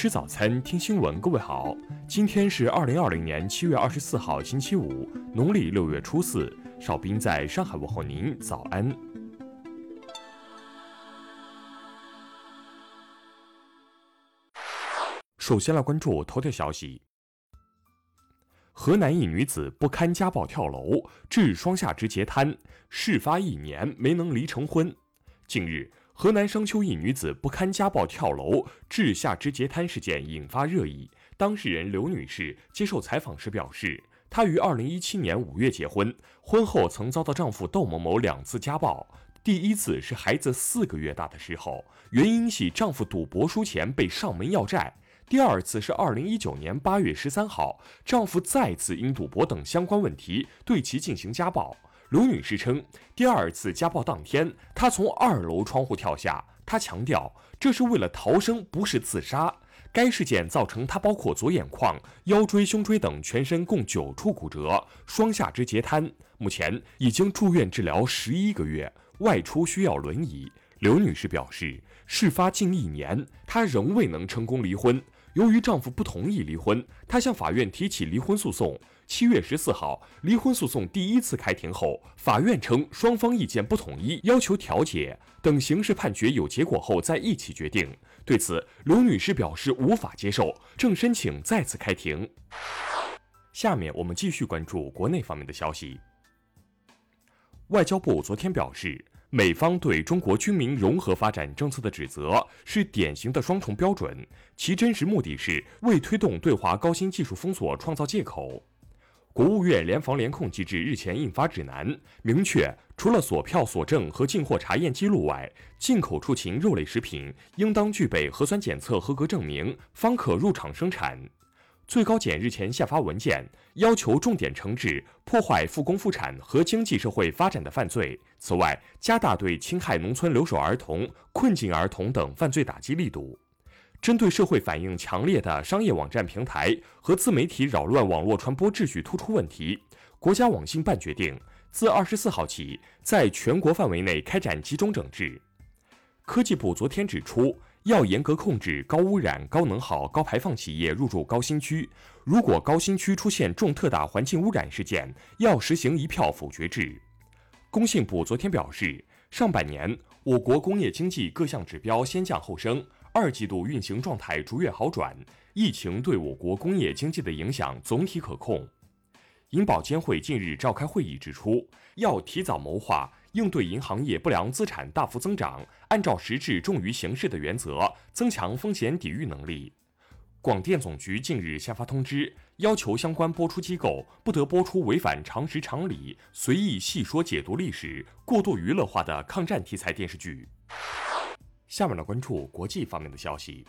吃早餐，听新闻。各位好，今天是二零二零年七月二十四号，星期五，农历六月初四。少斌在上海问候您，早安。首先来关注头条消息：河南一女子不堪家暴跳楼，致双下肢截瘫，事发一年没能离成婚。近日。河南商丘一女子不堪家暴跳楼致下肢截瘫事件引发热议。当事人刘女士接受采访时表示，她于二零一七年五月结婚，婚后曾遭到丈夫窦某某两次家暴。第一次是孩子四个月大的时候，原因系丈夫赌博输钱被上门要债；第二次是二零一九年八月十三号，丈夫再次因赌博等相关问题对其进行家暴。刘女士称，第二次家暴当天，她从二楼窗户跳下。她强调，这是为了逃生，不是自杀。该事件造成她包括左眼眶、腰椎、胸椎等全身共九处骨折，双下肢截瘫，目前已经住院治疗十一个月，外出需要轮椅。刘女士表示，事发近一年，她仍未能成功离婚。由于丈夫不同意离婚，她向法院提起离婚诉讼。七月十四号，离婚诉讼第一次开庭后，法院称双方意见不统一，要求调解等刑事判决有结果后再一起决定。对此，刘女士表示无法接受，正申请再次开庭。下面我们继续关注国内方面的消息。外交部昨天表示，美方对中国军民融合发展政策的指责是典型的双重标准，其真实目的是为推动对华高新技术封锁创造借口。国务院联防联控机制日前印发指南，明确除了索票、索证和进货查验记录外，进口出禽肉类食品应当具备核酸检测合格证明，方可入场生产。最高检日前下发文件，要求重点惩治破坏复工复产和经济社会发展的犯罪。此外，加大对侵害农村留守儿童、困境儿童等犯罪打击力度。针对社会反应强烈的商业网站平台和自媒体扰乱网络传播秩序突出问题，国家网信办决定自二十四号起，在全国范围内开展集中整治。科技部昨天指出，要严格控制高污染、高能耗、高排放企业入驻高新区。如果高新区出现重特大环境污染事件，要实行一票否决制。工信部昨天表示，上半年我国工业经济各项指标先降后升。二季度运行状态逐月好转，疫情对我国工业经济的影响总体可控。银保监会近日召开会议指出，要提早谋划应对银行业不良资产大幅增长，按照实质重于形式的原则，增强风险抵御能力。广电总局近日下发通知，要求相关播出机构不得播出违反常识常理、随意细说解读历史、过度娱乐化的抗战题材电视剧。下面来关注国际方面的消息。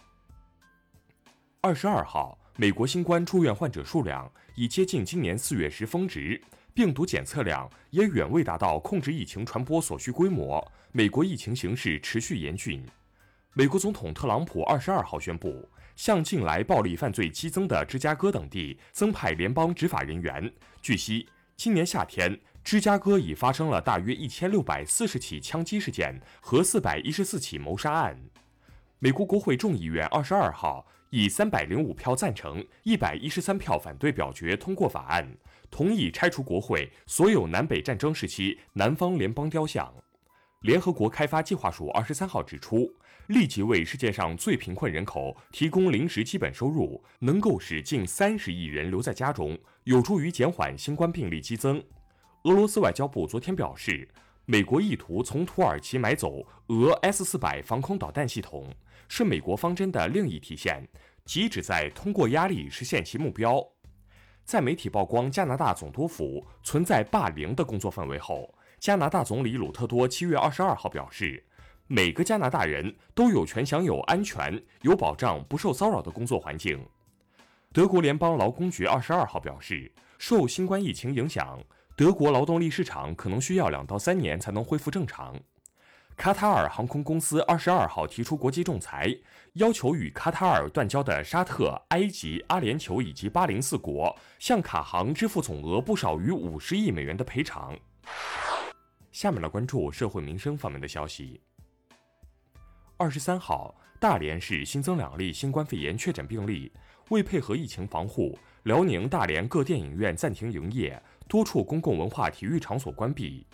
二十二号，美国新冠住院患者数量已接近今年四月时峰值，病毒检测量也远未达到控制疫情传播所需规模。美国疫情形势持续严峻。美国总统特朗普二十二号宣布，向近来暴力犯罪激增的芝加哥等地增派联邦执法人员。据悉，今年夏天。芝加哥已发生了大约一千六百四十起枪击事件和四百一十四起谋杀案。美国国会众议院二十二号以三百零五票赞成、一百一十三票反对表决通过法案，同意拆除国会所有南北战争时期南方联邦雕像。联合国开发计划署二十三号指出，立即为世界上最贫困人口提供临时基本收入，能够使近三十亿人留在家中，有助于减缓新冠病例激增。俄罗斯外交部昨天表示，美国意图从土耳其买走俄 S 四百防空导弹系统，是美国方针的另一体现，即旨在通过压力实现其目标。在媒体曝光加拿大总督府存在霸凌的工作氛围后，加拿大总理鲁特多七月二十二号表示，每个加拿大人都有权享有安全、有保障、不受骚扰的工作环境。德国联邦劳工局二十二号表示，受新冠疫情影响。德国劳动力市场可能需要两到三年才能恢复正常。卡塔尔航空公司二十二号提出国际仲裁，要求与卡塔尔断交的沙特、埃及、阿联酋以及巴林四国向卡航支付总额不少于五十亿美元的赔偿。下面来关注社会民生方面的消息。二十三号，大连市新增两例新冠肺炎确诊病例。为配合疫情防护，辽宁大连各电影院暂停营业，多处公共文化体育场所关闭。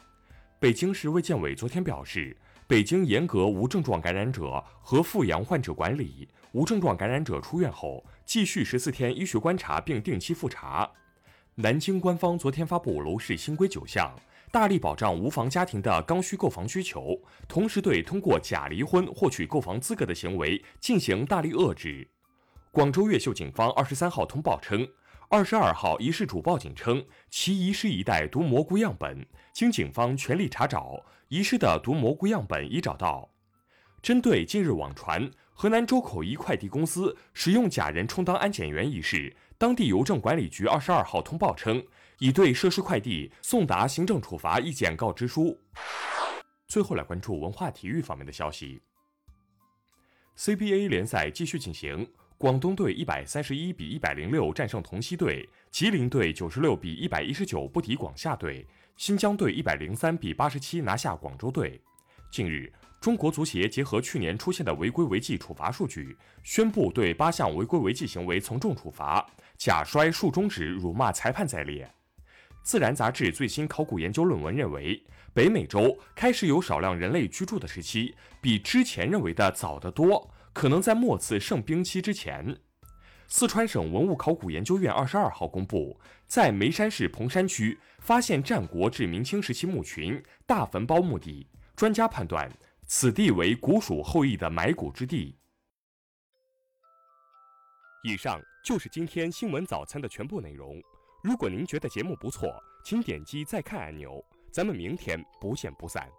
北京市卫健委昨天表示，北京严格无症状感染者和复阳患者管理，无症状感染者出院后继续十四天医学观察并定期复查。南京官方昨天发布楼市新规九项，大力保障无房家庭的刚需购房需求，同时对通过假离婚获取购房资格的行为进行大力遏制。广州越秀警方二十三号通报称，二十二号一事主报警称其遗失一袋毒蘑菇样本，经警方全力查找，遗失的毒蘑菇样本已找到。针对近日网传河南周口一快递公司使用假人充当安检员一事，当地邮政管理局二十二号通报称，已对涉事快递送达行政处罚意见告知书。最后来关注文化体育方面的消息，CBA 联赛继续进行。广东队一百三十一比一百零六战胜同曦队，吉林队九十六比一百一十九不敌广厦队，新疆队一百零三比八十七拿下广州队。近日，中国足协结合去年出现的违规违纪处罚数据，宣布对八项违规违纪行为从重处罚，假摔、竖中指、辱骂裁判在列。《自然》杂志最新考古研究论文认为，北美洲开始有少量人类居住的时期，比之前认为的早得多。可能在末次盛冰期之前，四川省文物考古研究院二十二号公布，在眉山市彭山区发现战国至明清时期墓群、大坟包墓地。专家判断，此地为古蜀后裔的埋骨之地。以上就是今天新闻早餐的全部内容。如果您觉得节目不错，请点击再看按钮。咱们明天不见不散。